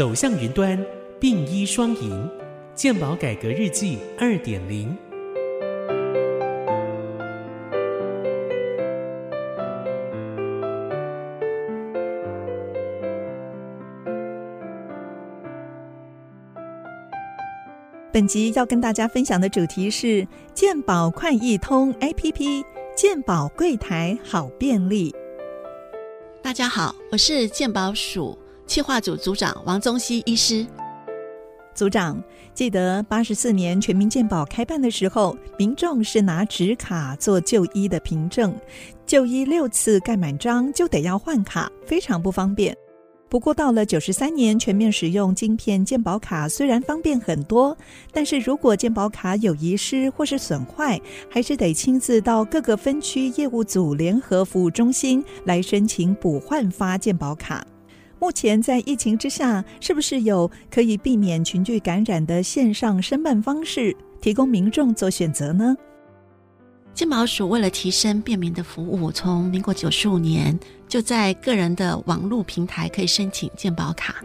走向云端，并医双赢，健保改革日记二点零。本集要跟大家分享的主题是健保快易通 APP，健保柜台好便利。大家好，我是健保署企划组组长王宗熙医师。组长，记得八十四年全民健保开办的时候，民众是拿纸卡做就医的凭证，就医六次盖满章就得要换卡，非常不方便。不过，到了九十三年全面使用晶片健保卡，虽然方便很多，但是如果健保卡有遗失或是损坏，还是得亲自到各个分区业务组联合服务中心来申请补换发健保卡。目前在疫情之下，是不是有可以避免群聚感染的线上申办方式，提供民众做选择呢？金毛鼠为了提升便民的服务，从民国九十五年就在个人的网络平台可以申请健保卡。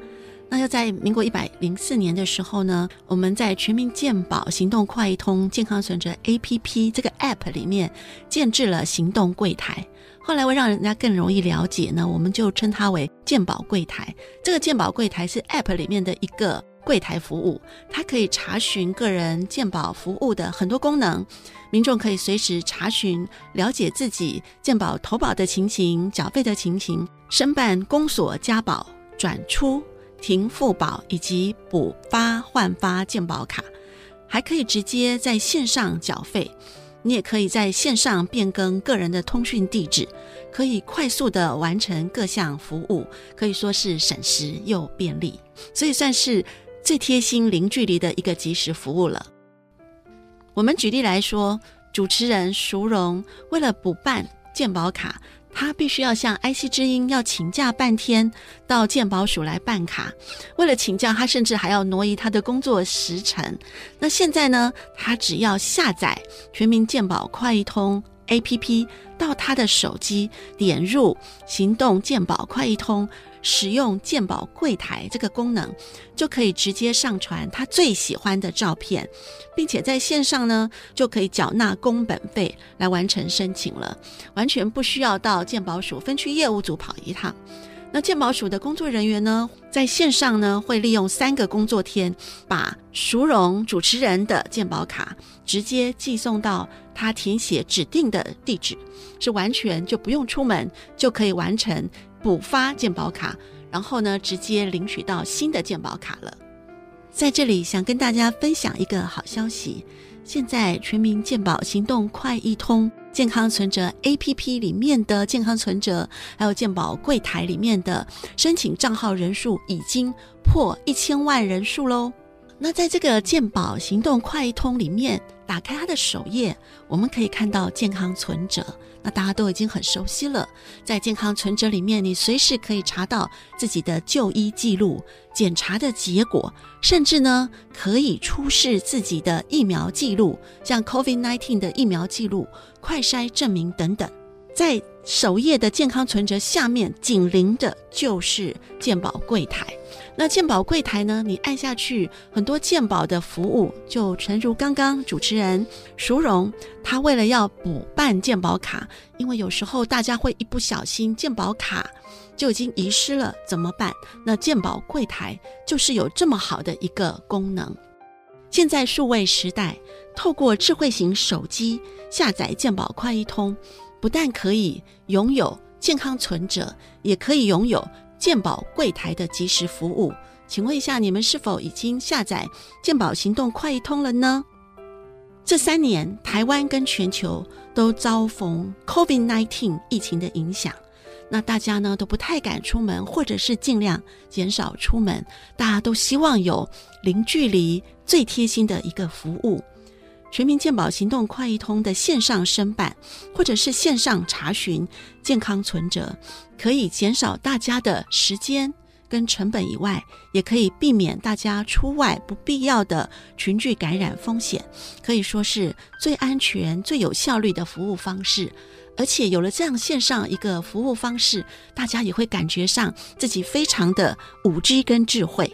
那要在民国一百零四年的时候呢，我们在全民健保行动快一通健康存折 APP 这个 App 里面建置了行动柜台。后来为让人家更容易了解呢，我们就称它为健保柜台。这个健保柜台是 App 里面的一个柜台服务，它可以查询个人健保服务的很多功能。民众可以随时查询、了解自己健保投保的情形、缴费的情形、申办公所加保、转出、停付保以及补发换发健保卡，还可以直接在线上缴费。你也可以在线上变更个人的通讯地址，可以快速的完成各项服务，可以说是省时又便利，所以算是最贴心、零距离的一个即时服务了。我们举例来说，主持人淑荣为了补办健保卡，他必须要向 IC 之音要请假半天到鉴宝署来办卡。为了请假，他甚至还要挪移他的工作时辰。那现在呢，他只要下载全民鉴宝快一通 APP 到他的手机，点入行动鉴宝快一通。使用鉴宝柜台这个功能，就可以直接上传他最喜欢的照片，并且在线上呢就可以缴纳工本费来完成申请了，完全不需要到鉴宝署分区业务组跑一趟。那鉴宝署的工作人员呢，在线上呢会利用三个工作天，把熟荣主持人的鉴宝卡直接寄送到他填写指定的地址，是完全就不用出门就可以完成。补发健保卡，然后呢，直接领取到新的健保卡了。在这里，想跟大家分享一个好消息：现在全民健保行动快一通健康存折 APP 里面的健康存折，还有健保柜台里面的申请账号人数已经破一千万人数喽。那在这个健保行动快一通里面，打开它的首页，我们可以看到健康存折。那大家都已经很熟悉了，在健康存折里面，你随时可以查到自己的就医记录、检查的结果，甚至呢可以出示自己的疫苗记录，像 COVID nineteen 的疫苗记录、快筛证明等等，在。首页的健康存折下面紧邻的就是健保柜台。那健保柜台呢？你按下去，很多健保的服务就诚如刚刚主持人淑荣，他为了要补办健保卡，因为有时候大家会一不小心健保卡就已经遗失了，怎么办？那健保柜台就是有这么好的一个功能。现在数位时代，透过智慧型手机下载健保快一通。不但可以拥有健康存折，也可以拥有健保柜台的即时服务。请问一下，你们是否已经下载健保行动快一通了呢？这三年，台湾跟全球都遭逢 COVID-19 疫情的影响，那大家呢都不太敢出门，或者是尽量减少出门。大家都希望有零距离、最贴心的一个服务。全民健保行动快一通的线上申办，或者是线上查询健康存折，可以减少大家的时间跟成本以外，也可以避免大家出外不必要的群聚感染风险，可以说是最安全、最有效率的服务方式。而且有了这样线上一个服务方式，大家也会感觉上自己非常的五 G 跟智慧。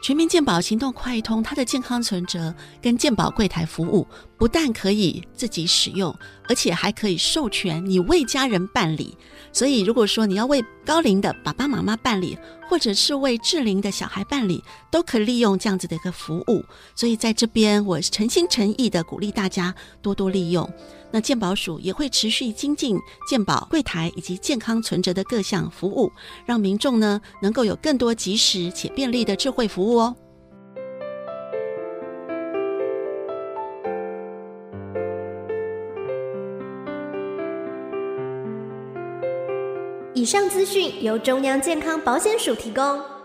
全民健保行动快通，它的健康存折跟健保柜台服务，不但可以自己使用，而且还可以授权你为家人办理。所以，如果说你要为高龄的爸爸妈妈办理，或者是为智龄的小孩办理，都可以利用这样子的一个服务。所以，在这边我诚心诚意的鼓励大家多多利用。那健保署也会持续精进健保柜台以及健康存折的各项服务，让民众呢能够有更多及时且便利的智慧服务哦。以上资讯由中央健康保险署提供。